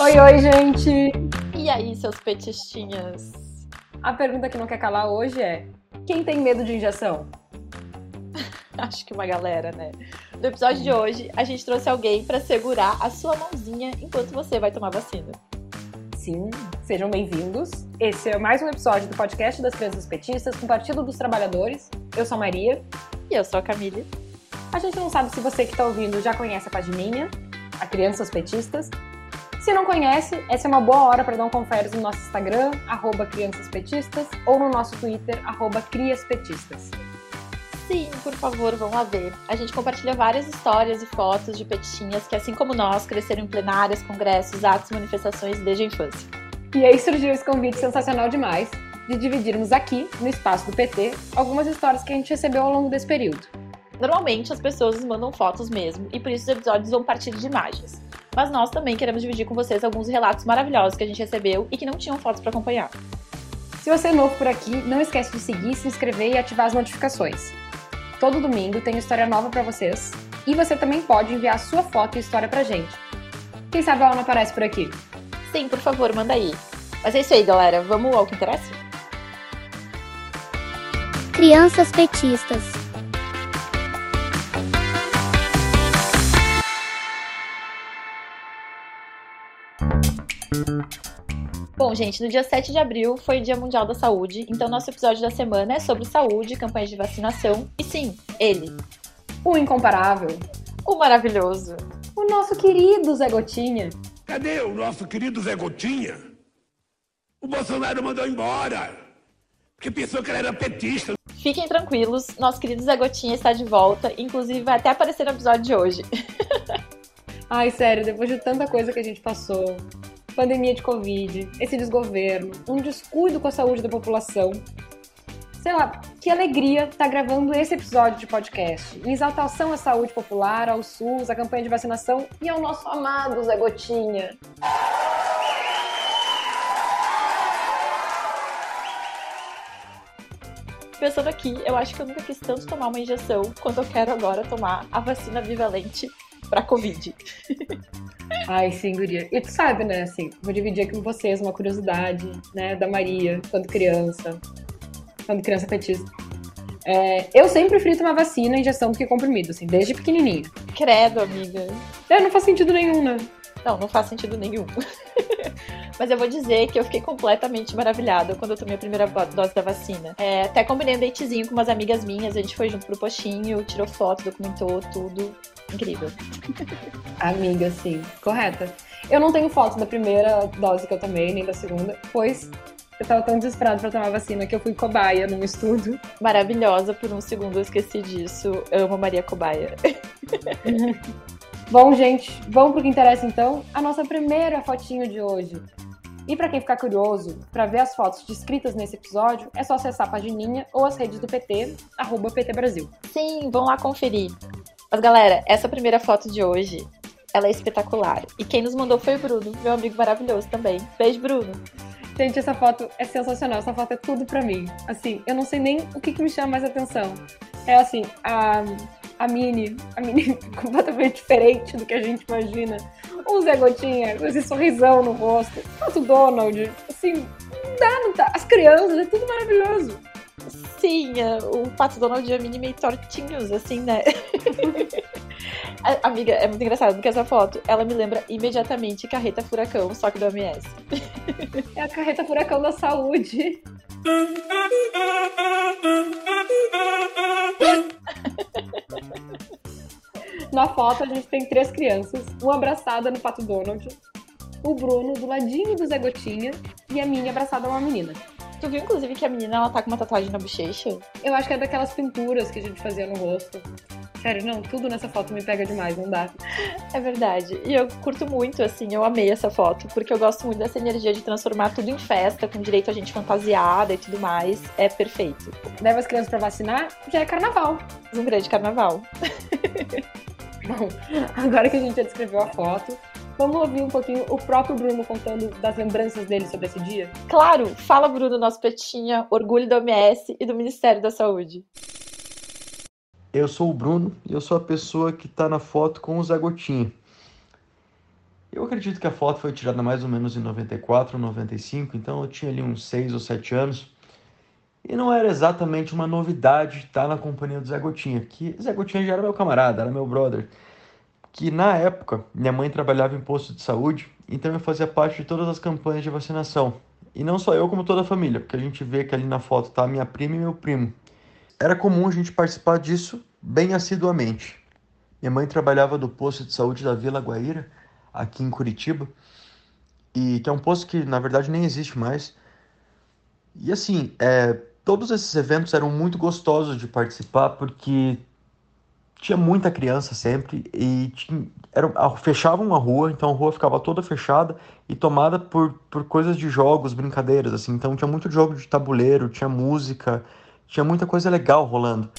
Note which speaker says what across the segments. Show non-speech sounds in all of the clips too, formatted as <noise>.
Speaker 1: Oi, oi, gente!
Speaker 2: E aí, seus petistinhas?
Speaker 1: A pergunta que não quer calar hoje é: quem tem medo de injeção? <laughs>
Speaker 2: Acho que uma galera, né? No episódio de hoje, a gente trouxe alguém para segurar a sua mãozinha enquanto você vai tomar vacina.
Speaker 1: Sim, sejam bem-vindos. Esse é mais um episódio do podcast das Crianças Petistas com o Partido dos Trabalhadores. Eu sou a Maria.
Speaker 2: E eu sou a Camille.
Speaker 1: A gente não sabe se você que está ouvindo já conhece a pagininha, a Crianças Petistas. Se não conhece, essa é uma boa hora para dar um confere no nosso Instagram, arroba criançaspetistas, ou no nosso Twitter, arroba criaspetistas.
Speaker 2: Sim, por favor, vão lá ver. A gente compartilha várias histórias e fotos de petinhas que, assim como nós, cresceram em plenárias, congressos, atos e manifestações desde a infância.
Speaker 1: E aí surgiu esse convite sensacional demais de dividirmos aqui, no espaço do PT, algumas histórias que a gente recebeu ao longo desse período.
Speaker 2: Normalmente as pessoas nos mandam fotos mesmo, e por isso os episódios vão partir de imagens. Mas nós também queremos dividir com vocês alguns relatos maravilhosos que a gente recebeu e que não tinham fotos para acompanhar.
Speaker 1: Se você é novo por aqui, não esquece de seguir, se inscrever e ativar as notificações. Todo domingo tem história nova para vocês e você também pode enviar sua foto e história pra gente. Quem sabe ela não aparece por aqui?
Speaker 2: Sim, por favor, manda aí. Mas é isso aí, galera. Vamos ao que interessa?
Speaker 3: Crianças petistas.
Speaker 2: Bom, gente, no dia 7 de abril foi o Dia Mundial da Saúde, então nosso episódio da semana é sobre saúde, campanhas de vacinação e sim, ele,
Speaker 1: O incomparável,
Speaker 2: o maravilhoso.
Speaker 1: o nosso querido Zé Gotinha.
Speaker 4: Cadê o nosso querido Zé Gotinha? O Bolsonaro mandou embora. Porque pensou que ele era petista.
Speaker 2: Fiquem tranquilos, nosso querido Zé Gotinha está de volta, inclusive vai até aparecer no episódio de hoje. <laughs>
Speaker 1: Ai, sério, depois de tanta coisa que a gente passou, pandemia de Covid, esse desgoverno, um descuido com a saúde da população. Sei lá, que alegria estar gravando esse episódio de podcast, em exaltação à saúde popular, ao SUS, à campanha de vacinação e ao nosso amado Zé Gotinha.
Speaker 2: Pensando aqui, eu acho que eu nunca quis tanto tomar uma injeção quanto eu quero agora tomar a vacina bivalente para Covid. <laughs>
Speaker 1: Ai, sim, guria. E tu sabe, né, assim, vou dividir aqui com vocês uma curiosidade, né, da Maria, quando criança, quando criança petista. É, eu sempre preferi tomar vacina, injeção, do que comprimido, assim, desde pequenininha.
Speaker 2: Credo, amiga.
Speaker 1: É, não faz sentido nenhum, né?
Speaker 2: Não, não faz sentido nenhum. <laughs> Mas eu vou dizer que eu fiquei completamente maravilhada quando eu tomei a primeira dose da vacina. É, até combinei um datezinho com umas amigas minhas, a gente foi junto pro postinho, tirou foto, documentou tudo. Incrível. <laughs>
Speaker 1: Amiga, sim, correta. Eu não tenho foto da primeira dose que eu tomei, nem da segunda, pois eu tava tão desesperada pra tomar vacina que eu fui cobaia num estudo.
Speaker 2: Maravilhosa, por um segundo eu esqueci disso. Amo Maria Cobaia. <laughs>
Speaker 1: Bom, gente, vamos pro que interessa então. A nossa primeira fotinho de hoje. E para quem ficar curioso, para ver as fotos descritas nesse episódio, é só acessar a pagininha ou as redes do PT, arroba PT Brasil.
Speaker 2: Sim, vão lá conferir. Mas galera, essa primeira foto de hoje, ela é espetacular. E quem nos mandou foi o Bruno, meu amigo maravilhoso também. Beijo, Bruno.
Speaker 1: Gente, essa foto é sensacional. Essa foto é tudo pra mim. Assim, eu não sei nem o que, que me chama mais atenção. É assim, a, a Mini, a Mini <laughs> completamente diferente do que a gente imagina. O Zé Gotinha, com esse sorrisão no rosto. O Donald, assim, não dá, não dá. As crianças, é tudo maravilhoso.
Speaker 2: Sim, é, o Pato Donald e a Mini meio tortinhos, assim, né? <laughs> A- Amiga, é muito engraçado, porque essa foto, ela me lembra imediatamente Carreta Furacão, só que do MS.
Speaker 1: É a carreta furacão da saúde. Na foto a gente tem três crianças, uma abraçada no Pato Donald, o Bruno do ladinho do Zé Gotinha e a minha abraçada a uma menina.
Speaker 2: Tu viu, inclusive, que a menina, ela tá com uma tatuagem na bochecha?
Speaker 1: Eu acho que é daquelas pinturas que a gente fazia no rosto. Sério, não, tudo nessa foto me pega demais, não dá.
Speaker 2: É verdade. E eu curto muito, assim, eu amei essa foto, porque eu gosto muito dessa energia de transformar tudo em festa, com direito a gente fantasiada e tudo mais. É perfeito.
Speaker 1: Leva as crianças pra vacinar, já é carnaval.
Speaker 2: Um grande carnaval. <laughs>
Speaker 1: Bom, agora que a gente já descreveu a foto, vamos ouvir um pouquinho o próprio Bruno contando das lembranças dele sobre esse dia?
Speaker 2: Claro, fala, Bruno, nosso petinha, orgulho da OMS e do Ministério da Saúde.
Speaker 5: Eu sou o Bruno e eu sou a pessoa que está na foto com o Zé Gotinha. Eu acredito que a foto foi tirada mais ou menos em 94, 95, então eu tinha ali uns 6 ou 7 anos. E não era exatamente uma novidade estar na companhia do Zé Gotinha, que Zé Gotinha já era meu camarada, era meu brother. Que na época minha mãe trabalhava em posto de saúde, então eu fazia parte de todas as campanhas de vacinação. E não só eu, como toda a família, porque a gente vê que ali na foto tá minha prima e meu primo. Era comum a gente participar disso bem assiduamente. Minha mãe trabalhava do posto de saúde da Vila Guaíra, aqui em Curitiba, e que é um posto que na verdade nem existe mais. E assim, é, todos esses eventos eram muito gostosos de participar porque tinha muita criança sempre e tinha, era, fechavam a rua, então a rua ficava toda fechada e tomada por, por coisas de jogos, brincadeiras, assim. Então tinha muito jogo de tabuleiro, tinha música, tinha muita coisa legal rolando.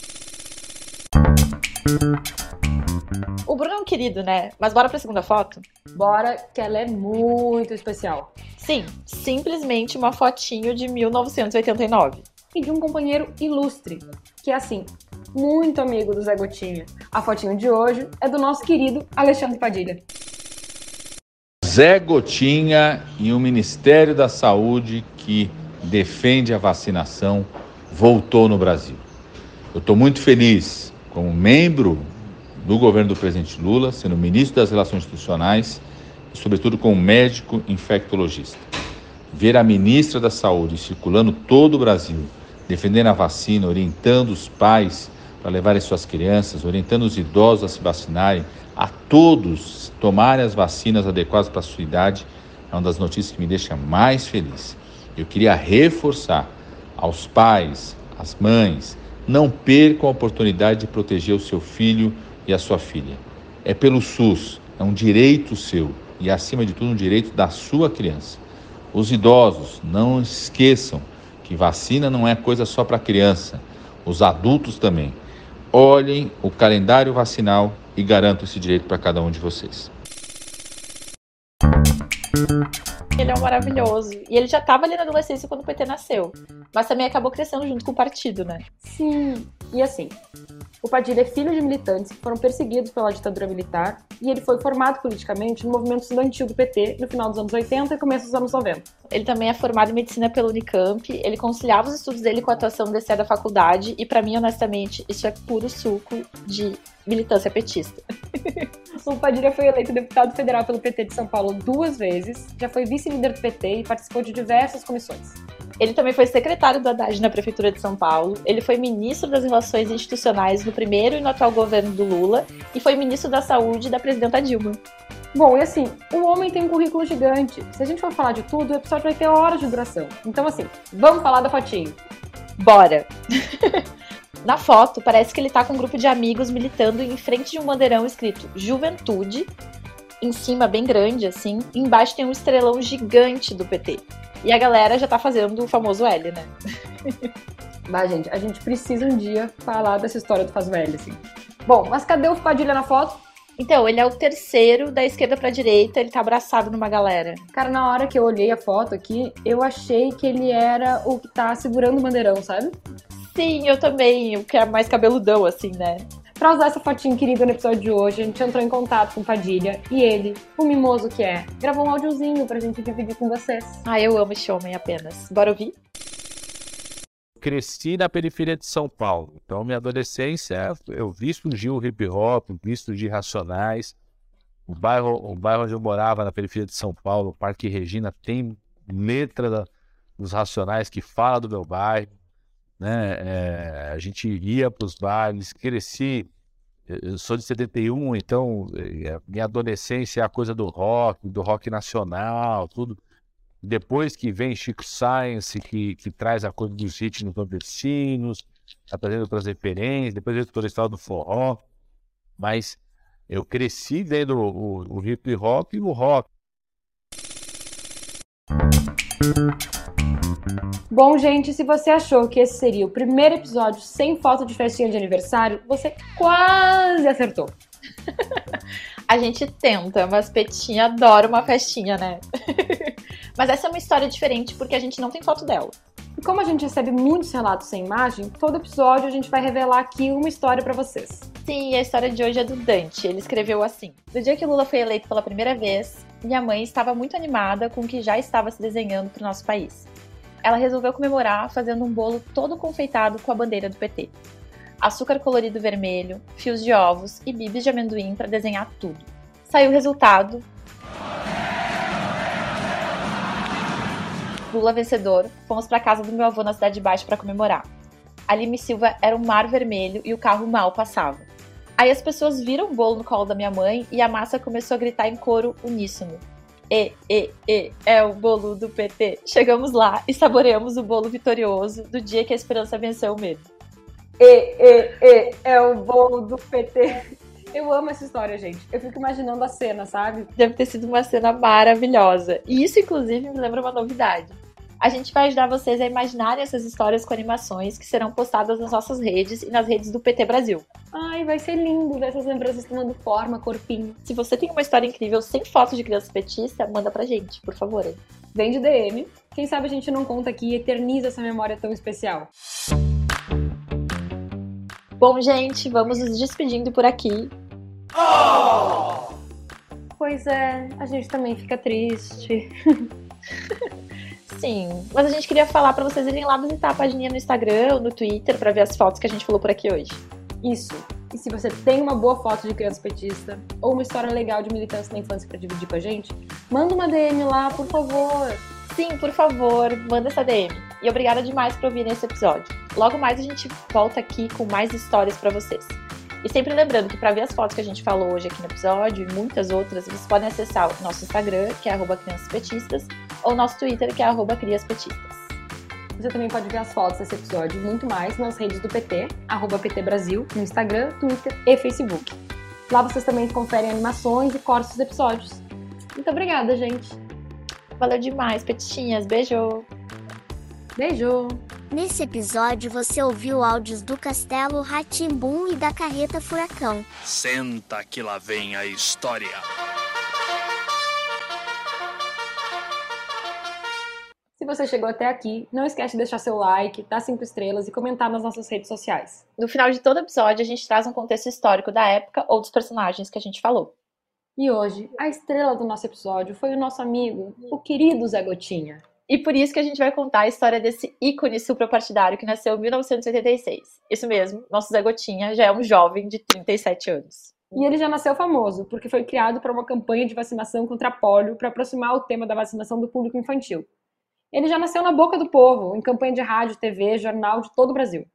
Speaker 2: O Bruno é um querido, né? Mas bora pra segunda foto?
Speaker 1: Bora, que ela é muito especial.
Speaker 2: Sim, simplesmente uma fotinho de 1989.
Speaker 1: E de um companheiro ilustre, que é assim, muito amigo do Zé Gotinha. A fotinho de hoje é do nosso querido Alexandre Padilha.
Speaker 6: Zé Gotinha e o Ministério da Saúde que defende a vacinação voltou no Brasil. Eu estou muito feliz como membro do governo do presidente Lula, sendo ministro das Relações Institucionais e, sobretudo, como médico infectologista. Ver a ministra da Saúde circulando todo o Brasil, defendendo a vacina, orientando os pais para levarem suas crianças, orientando os idosos a se vacinarem, a todos tomarem as vacinas adequadas para a sua idade, é uma das notícias que me deixa mais feliz. Eu queria reforçar aos pais, às mães, não percam a oportunidade de proteger o seu filho e a sua filha. É pelo SUS, é um direito seu e, acima de tudo, um direito da sua criança. Os idosos, não esqueçam que vacina não é coisa só para criança, os adultos também olhem o calendário vacinal e garantam esse direito para cada um de vocês.
Speaker 2: Ele é um maravilhoso. E ele já estava ali na adolescência quando o PT nasceu. Mas também acabou crescendo junto com o partido, né?
Speaker 1: Sim. E assim, o Padilha é filho de militantes que foram perseguidos pela ditadura militar e ele foi formado politicamente no movimento estudantil do PT no final dos anos 80 e começo dos anos 90.
Speaker 2: Ele também é formado em medicina pela Unicamp, ele conciliava os estudos dele com a atuação desse da faculdade e para mim, honestamente, isso é puro suco de militância petista. <laughs>
Speaker 1: o Padilha foi eleito deputado federal pelo PT de São Paulo duas vezes, já foi vice-líder do PT e participou de diversas comissões.
Speaker 2: Ele também foi secretário do Haddad na Prefeitura de São Paulo. Ele foi ministro das Relações Institucionais no primeiro e no atual governo do Lula. E foi ministro da Saúde da presidenta Dilma.
Speaker 1: Bom, e assim, o homem tem um currículo gigante. Se a gente for falar de tudo, o episódio vai ter horas de duração. Então, assim, vamos falar da fotinho.
Speaker 2: Bora! <laughs> Na foto, parece que ele tá com um grupo de amigos militando em frente de um bandeirão escrito Juventude, em cima bem grande, assim, embaixo tem um estrelão gigante do PT. E a galera já tá fazendo o famoso L, né? <laughs>
Speaker 1: Mas, gente, a gente precisa um dia falar dessa história do Faz L, assim. Bom, mas cadê o Padilha na foto?
Speaker 2: Então, ele é o terceiro da esquerda pra direita, ele tá abraçado numa galera.
Speaker 1: Cara, na hora que eu olhei a foto aqui, eu achei que ele era o que tá segurando o bandeirão, sabe?
Speaker 2: Sim, eu também, o que é mais cabeludão, assim, né?
Speaker 1: Pra usar essa fotinha querida no episódio de hoje, a gente entrou em contato com Padilha e ele, o mimoso que é, gravou um áudiozinho pra gente dividir com vocês.
Speaker 2: Ah, eu amo esse homem apenas. Bora ouvir?
Speaker 7: Cresci na periferia de São Paulo, então minha adolescência eu vi surgir o hip hop, vi surgir Racionais. O bairro, o bairro onde eu morava, na periferia de São Paulo, o Parque Regina, tem letra da, dos Racionais que fala do meu bairro né? É, a gente ia para os bailes, cresci. Eu sou de 71, então é, minha adolescência é a coisa do rock, do rock nacional, tudo. Depois que vem Chico Science, que, que traz a coisa dos no nordestinos, tá trazendo outras referências, depois toda a história do forró. Mas eu cresci vendo o, o, o hip hop e o rock.
Speaker 1: Bom, gente, se você achou que esse seria o primeiro episódio sem foto de festinha de aniversário, você quase acertou. <laughs>
Speaker 2: A gente tenta, mas Petinha adora uma festinha, né? <laughs> mas essa é uma história diferente porque a gente não tem foto dela.
Speaker 1: E como a gente recebe muitos relatos sem imagem, todo episódio a gente vai revelar aqui uma história para vocês.
Speaker 2: Sim, a história de hoje é do Dante. Ele escreveu assim: No dia que Lula foi eleito pela primeira vez, minha mãe estava muito animada com o que já estava se desenhando para o nosso país. Ela resolveu comemorar fazendo um bolo todo confeitado com a bandeira do PT. Açúcar colorido vermelho, fios de ovos e bibis de amendoim para desenhar tudo. Saiu o resultado. Lula vencedor, fomos para casa do meu avô na Cidade Baixa para comemorar. A Lime Silva era um mar vermelho e o carro mal passava. Aí as pessoas viram o bolo no colo da minha mãe e a massa começou a gritar em coro uníssono. E, e, e, é o bolo do PT. Chegamos lá e saboreamos o bolo vitorioso do dia que a esperança venceu o medo.
Speaker 1: E, e, e, é o bolo do PT. Eu amo essa história, gente. Eu fico imaginando a cena, sabe?
Speaker 2: Deve ter sido uma cena maravilhosa. E isso, inclusive, me lembra uma novidade. A gente vai ajudar vocês a imaginarem essas histórias com animações que serão postadas nas nossas redes e nas redes do PT Brasil.
Speaker 1: Ai, vai ser lindo ver essas lembranças tomando forma, corpinho.
Speaker 2: Se você tem uma história incrível sem foto de criança petista, manda pra gente, por favor. Hein?
Speaker 1: Vem de DM. Quem sabe a gente não conta aqui e eterniza essa memória tão especial.
Speaker 2: Bom, gente, vamos nos despedindo por aqui.
Speaker 1: Pois é, a gente também fica triste. <laughs>
Speaker 2: Sim, mas a gente queria falar para vocês irem lá visitar a página no Instagram ou no Twitter para ver as fotos que a gente falou por aqui hoje.
Speaker 1: Isso. E se você tem uma boa foto de criança petista ou uma história legal de militância na infância para dividir com a gente, manda uma DM lá, por favor.
Speaker 2: Sim, por favor, manda essa DM. E obrigada demais por ouvir esse episódio. Logo mais a gente volta aqui com mais histórias para vocês. E sempre lembrando que para ver as fotos que a gente falou hoje aqui no episódio e muitas outras, vocês podem acessar o nosso Instagram, que é criançaspetistas, ou nosso Twitter, que é criaspetistas.
Speaker 1: Você também pode ver as fotos desse episódio e muito mais nas redes do PT, arroba PT Brasil, no Instagram, Twitter e Facebook. Lá vocês também conferem animações e cortes dos episódios. Muito obrigada, gente.
Speaker 2: Valeu demais, petinhas. Beijo!
Speaker 1: Beijo!
Speaker 3: Nesse episódio você ouviu áudios do Castelo Ratimbum e da Carreta Furacão.
Speaker 8: Senta que lá vem a história.
Speaker 1: Se você chegou até aqui, não esquece de deixar seu like, dar cinco estrelas e comentar nas nossas redes sociais.
Speaker 2: No final de todo episódio, a gente traz um contexto histórico da época ou dos personagens que a gente falou.
Speaker 1: E hoje, a estrela do nosso episódio foi o nosso amigo, o querido Zé Gotinha.
Speaker 2: E por isso que a gente vai contar a história desse ícone suprapartidário que nasceu em 1986. Isso mesmo, nosso Zé Gotinha já é um jovem de 37 anos.
Speaker 1: E ele já nasceu famoso, porque foi criado para uma campanha de vacinação contra pólio para aproximar o tema da vacinação do público infantil. Ele já nasceu na boca do povo, em campanha de rádio, TV, jornal de todo o Brasil.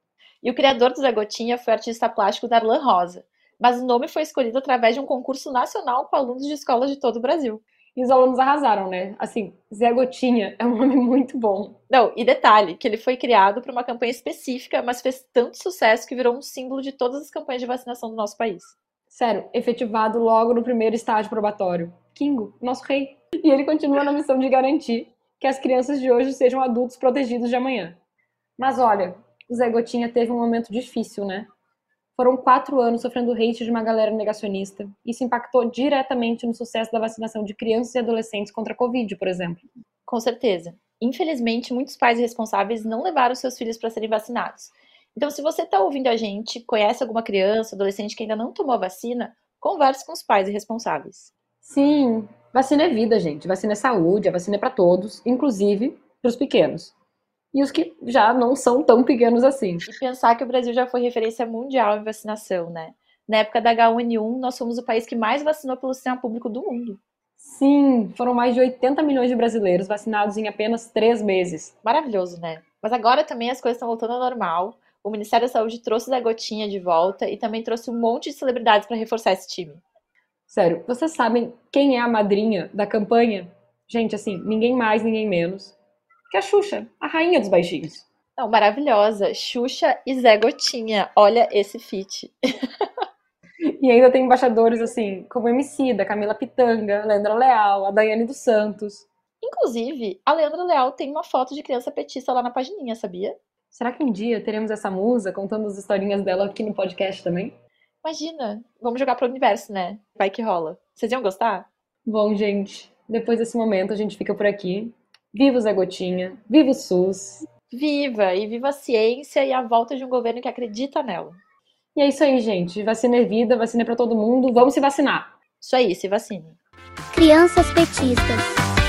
Speaker 2: E o criador do Zé Gotinha foi o artista plástico Darlan Rosa, mas o nome foi escolhido através de um concurso nacional com alunos de escolas de todo o Brasil.
Speaker 1: E os alunos arrasaram, né? Assim, Zé Gotinha é um nome <laughs> muito bom.
Speaker 2: Não, e detalhe, que ele foi criado para uma campanha específica, mas fez tanto sucesso que virou um símbolo de todas as campanhas de vacinação do nosso país.
Speaker 1: Sério, efetivado logo no primeiro estágio probatório. Kingo, nosso rei. E ele continua na missão de garantir que as crianças de hoje sejam adultos protegidos de amanhã. Mas olha, o Zé Gotinha teve um momento difícil, né? Foram quatro anos sofrendo hate de uma galera negacionista. Isso impactou diretamente no sucesso da vacinação de crianças e adolescentes contra a Covid, por exemplo.
Speaker 2: Com certeza. Infelizmente, muitos pais responsáveis não levaram seus filhos para serem vacinados. Então, se você está ouvindo a gente, conhece alguma criança, adolescente que ainda não tomou a vacina, converse com os pais responsáveis.
Speaker 1: Sim, vacina é vida, gente. Vacina é saúde, a vacina é para todos, inclusive para os pequenos e os que já não são tão pequenos assim.
Speaker 2: E pensar que o Brasil já foi referência mundial em vacinação, né? Na época da H1N1, nós fomos o país que mais vacinou pelo sistema público do mundo.
Speaker 1: Sim, foram mais de 80 milhões de brasileiros vacinados em apenas três meses.
Speaker 2: Maravilhoso, né? Mas agora também as coisas estão voltando ao normal. O Ministério da Saúde trouxe da gotinha de volta e também trouxe um monte de celebridades para reforçar esse time.
Speaker 1: Sério, vocês sabem quem é a madrinha da campanha? Gente, assim, ninguém mais, ninguém menos que a Xuxa, a rainha dos baixinhos.
Speaker 2: Não, maravilhosa. Xuxa e Zé Gotinha. Olha esse feat. <laughs>
Speaker 1: e ainda tem embaixadores assim, como MC, da Camila Pitanga, Leandra Leal, a Daiane dos Santos.
Speaker 2: Inclusive, a Leandra Leal tem uma foto de criança petista lá na pagininha, sabia?
Speaker 1: Será que um dia teremos essa musa contando as historinhas dela aqui no podcast também?
Speaker 2: Imagina, vamos jogar pro universo, né? Vai que rola. Vocês iam gostar?
Speaker 1: Bom, gente, depois desse momento a gente fica por aqui. Viva o Zé Gotinha, viva o SUS.
Speaker 2: Viva! E viva a ciência e a volta de um governo que acredita nela.
Speaker 1: E é isso aí, gente. Vacina é vida, vacina é pra todo mundo. Vamos se vacinar.
Speaker 2: Isso aí, se vacine.
Speaker 3: Crianças petistas.